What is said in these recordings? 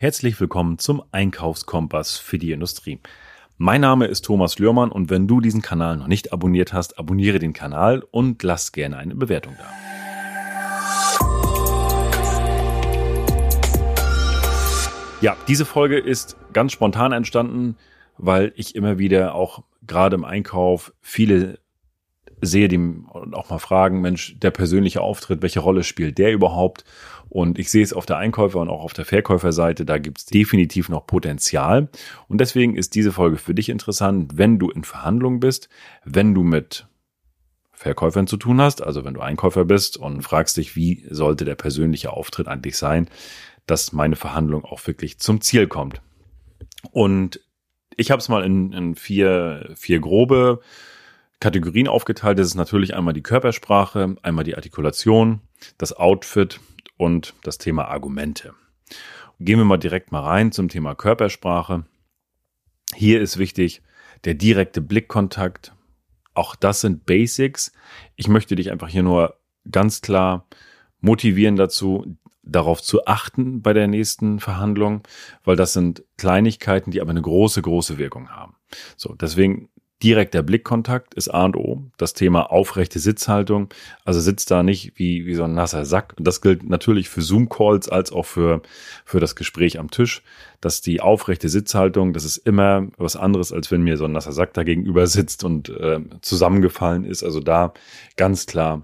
Herzlich willkommen zum Einkaufskompass für die Industrie. Mein Name ist Thomas Lührmann und wenn du diesen Kanal noch nicht abonniert hast, abonniere den Kanal und lass gerne eine Bewertung da. Ja, diese Folge ist ganz spontan entstanden, weil ich immer wieder auch gerade im Einkauf viele sehe, die auch mal fragen, Mensch, der persönliche Auftritt, welche Rolle spielt der überhaupt? Und ich sehe es auf der Einkäufer- und auch auf der Verkäuferseite, da gibt es definitiv noch Potenzial. Und deswegen ist diese Folge für dich interessant, wenn du in Verhandlungen bist, wenn du mit Verkäufern zu tun hast, also wenn du Einkäufer bist und fragst dich, wie sollte der persönliche Auftritt eigentlich sein, dass meine Verhandlung auch wirklich zum Ziel kommt. Und ich habe es mal in, in vier, vier grobe Kategorien aufgeteilt. Das ist natürlich einmal die Körpersprache, einmal die Artikulation, das Outfit und das Thema Argumente. Gehen wir mal direkt mal rein zum Thema Körpersprache. Hier ist wichtig der direkte Blickkontakt. Auch das sind Basics. Ich möchte dich einfach hier nur ganz klar motivieren dazu, darauf zu achten bei der nächsten Verhandlung, weil das sind Kleinigkeiten, die aber eine große, große Wirkung haben. So, deswegen direkter Blickkontakt ist A und O. Das Thema aufrechte Sitzhaltung. Also sitzt da nicht wie, wie so ein nasser Sack. Und das gilt natürlich für Zoom-Calls als auch für, für das Gespräch am Tisch. Dass die aufrechte Sitzhaltung, das ist immer was anderes, als wenn mir so ein nasser Sack da gegenüber sitzt und äh, zusammengefallen ist. Also da ganz klar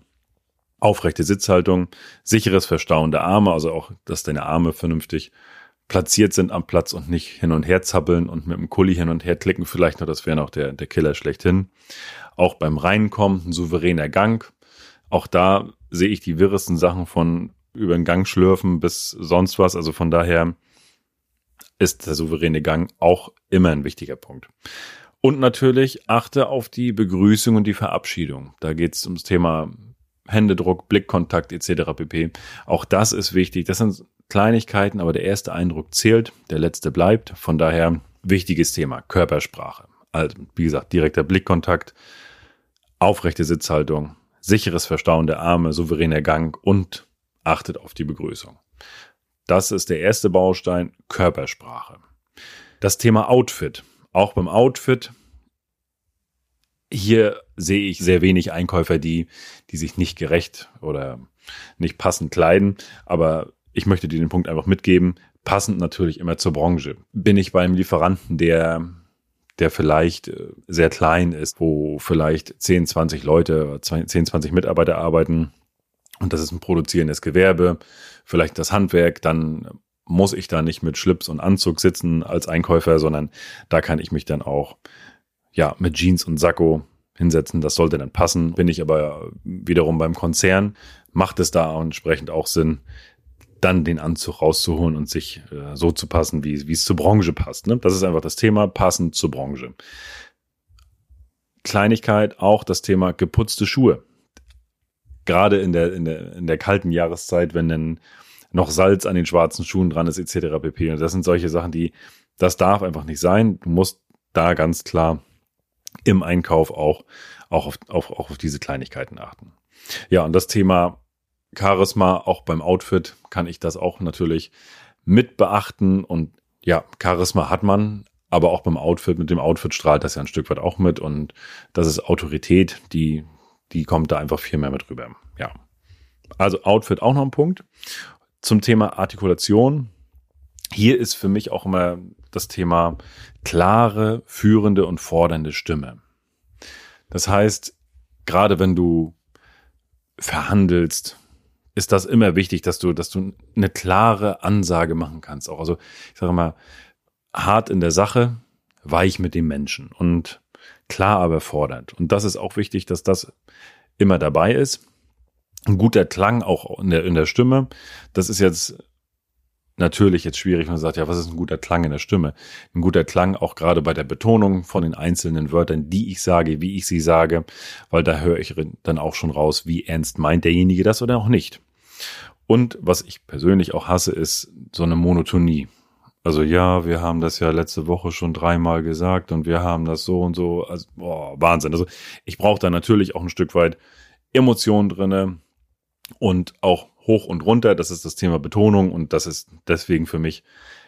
aufrechte Sitzhaltung, sicheres Verstauen der Arme, also auch, dass deine Arme vernünftig platziert sind am Platz und nicht hin und her zappeln und mit dem Kuli hin und her klicken. Vielleicht noch, das wäre noch der, der Killer schlechthin. Auch beim Reinkommen ein souveräner Gang. Auch da sehe ich die wirresten Sachen von über den Gang schlürfen bis sonst was. Also von daher ist der souveräne Gang auch immer ein wichtiger Punkt. Und natürlich achte auf die Begrüßung und die Verabschiedung. Da geht es ums Thema Händedruck, Blickkontakt etc. pp. Auch das ist wichtig. Das sind Kleinigkeiten, aber der erste Eindruck zählt, der letzte bleibt. Von daher wichtiges Thema, Körpersprache. Also, wie gesagt, direkter Blickkontakt, aufrechte Sitzhaltung, sicheres Verstauen der Arme, souveräner Gang und achtet auf die Begrüßung. Das ist der erste Baustein, Körpersprache. Das Thema Outfit. Auch beim Outfit hier sehe ich sehr wenig Einkäufer, die, die sich nicht gerecht oder nicht passend kleiden. Aber ich möchte dir den Punkt einfach mitgeben. Passend natürlich immer zur Branche. Bin ich beim Lieferanten, der, der vielleicht äh, sehr klein ist, wo vielleicht 10, 20 Leute, 10, 20 Mitarbeiter arbeiten und das ist ein produzierendes Gewerbe, vielleicht das Handwerk, dann muss ich da nicht mit Schlips und Anzug sitzen als Einkäufer, sondern da kann ich mich dann auch ja, mit Jeans und Sakko hinsetzen. Das sollte dann passen. Bin ich aber wiederum beim Konzern, macht es da entsprechend auch Sinn, dann den Anzug rauszuholen und sich äh, so zu passen, wie, es zur Branche passt. Ne? Das ist einfach das Thema, passend zur Branche. Kleinigkeit, auch das Thema geputzte Schuhe. Gerade in der, in der, in der kalten Jahreszeit, wenn dann noch Salz an den schwarzen Schuhen dran ist, etc. pp. Und das sind solche Sachen, die, das darf einfach nicht sein. Du musst da ganz klar im Einkauf auch, auch, auf, auch, auch auf diese Kleinigkeiten achten. Ja, und das Thema Charisma, auch beim Outfit kann ich das auch natürlich mit beachten. Und ja, Charisma hat man, aber auch beim Outfit, mit dem Outfit strahlt das ja ein Stück weit auch mit. Und das ist Autorität, die, die kommt da einfach viel mehr mit rüber. Ja. Also Outfit auch noch ein Punkt. Zum Thema Artikulation. Hier ist für mich auch immer das Thema klare, führende und fordernde Stimme. Das heißt, gerade wenn du verhandelst, ist das immer wichtig, dass du, dass du eine klare Ansage machen kannst. Auch also, ich sage mal, hart in der Sache, weich mit dem Menschen und klar aber fordernd. Und das ist auch wichtig, dass das immer dabei ist. Ein guter Klang auch in der, in der Stimme. Das ist jetzt natürlich jetzt schwierig, man sagt, ja, was ist ein guter Klang in der Stimme? Ein guter Klang auch gerade bei der Betonung von den einzelnen Wörtern, die ich sage, wie ich sie sage, weil da höre ich dann auch schon raus, wie ernst meint derjenige das oder auch nicht. Und was ich persönlich auch hasse, ist so eine Monotonie. Also ja, wir haben das ja letzte Woche schon dreimal gesagt und wir haben das so und so. Also, boah, Wahnsinn. Also ich brauche da natürlich auch ein Stück weit Emotionen drinne und auch hoch und runter. Das ist das Thema Betonung und das ist deswegen für mich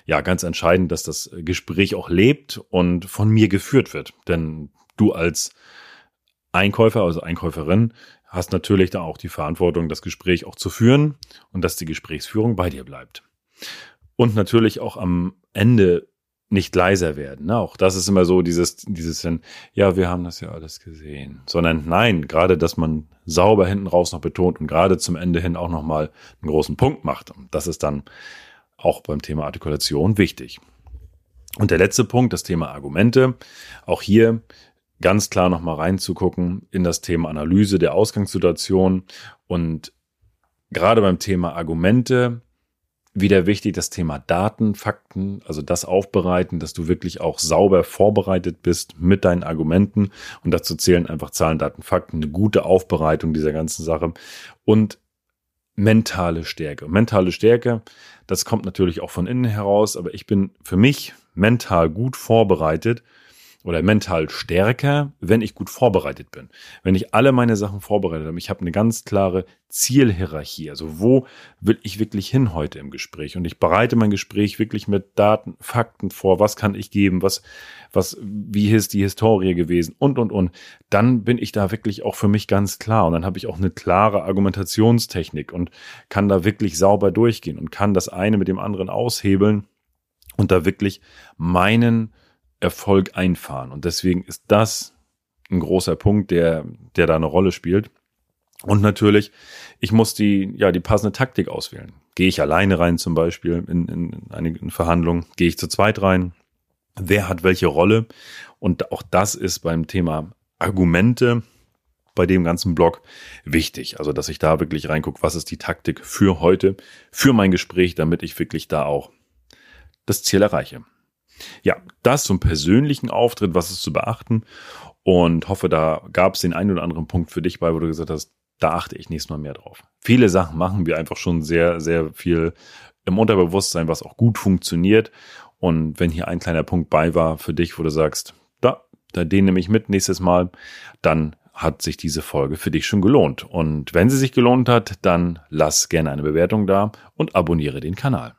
ja ganz entscheidend, dass das Gespräch auch lebt und von mir geführt wird. Denn du als Einkäufer, also Einkäuferin, hast natürlich da auch die Verantwortung, das Gespräch auch zu führen und dass die Gesprächsführung bei dir bleibt. Und natürlich auch am Ende nicht leiser werden. Ne? Auch das ist immer so dieses, dieses, ja, wir haben das ja alles gesehen. Sondern nein, gerade, dass man sauber hinten raus noch betont und gerade zum Ende hin auch nochmal einen großen Punkt macht. Das ist dann auch beim Thema Artikulation wichtig. Und der letzte Punkt, das Thema Argumente. Auch hier ganz klar nochmal reinzugucken in das Thema Analyse der Ausgangssituation und gerade beim Thema Argumente wieder wichtig das Thema Daten, Fakten, also das aufbereiten, dass du wirklich auch sauber vorbereitet bist mit deinen Argumenten und dazu zählen einfach Zahlen, Daten, Fakten, eine gute Aufbereitung dieser ganzen Sache und mentale Stärke. Mentale Stärke, das kommt natürlich auch von innen heraus, aber ich bin für mich mental gut vorbereitet oder mental stärker, wenn ich gut vorbereitet bin. Wenn ich alle meine Sachen vorbereitet habe, ich habe eine ganz klare Zielhierarchie. Also wo will ich wirklich hin heute im Gespräch? Und ich bereite mein Gespräch wirklich mit Daten, Fakten vor. Was kann ich geben? Was, was, wie ist die Historie gewesen? Und, und, und. Dann bin ich da wirklich auch für mich ganz klar. Und dann habe ich auch eine klare Argumentationstechnik und kann da wirklich sauber durchgehen und kann das eine mit dem anderen aushebeln und da wirklich meinen Erfolg einfahren. Und deswegen ist das ein großer Punkt, der, der da eine Rolle spielt. Und natürlich, ich muss die, ja, die passende Taktik auswählen. Gehe ich alleine rein zum Beispiel in, in eine Verhandlung? Gehe ich zu zweit rein? Wer hat welche Rolle? Und auch das ist beim Thema Argumente bei dem ganzen Blog wichtig. Also, dass ich da wirklich reingucke, was ist die Taktik für heute, für mein Gespräch, damit ich wirklich da auch das Ziel erreiche. Ja, das zum persönlichen Auftritt, was ist zu beachten und hoffe, da gab es den einen oder anderen Punkt für dich bei, wo du gesagt hast, da achte ich nächstes Mal mehr drauf. Viele Sachen machen wir einfach schon sehr, sehr viel im Unterbewusstsein, was auch gut funktioniert. Und wenn hier ein kleiner Punkt bei war für dich, wo du sagst, da, da den nehme ich mit nächstes Mal, dann hat sich diese Folge für dich schon gelohnt. Und wenn sie sich gelohnt hat, dann lass gerne eine Bewertung da und abonniere den Kanal.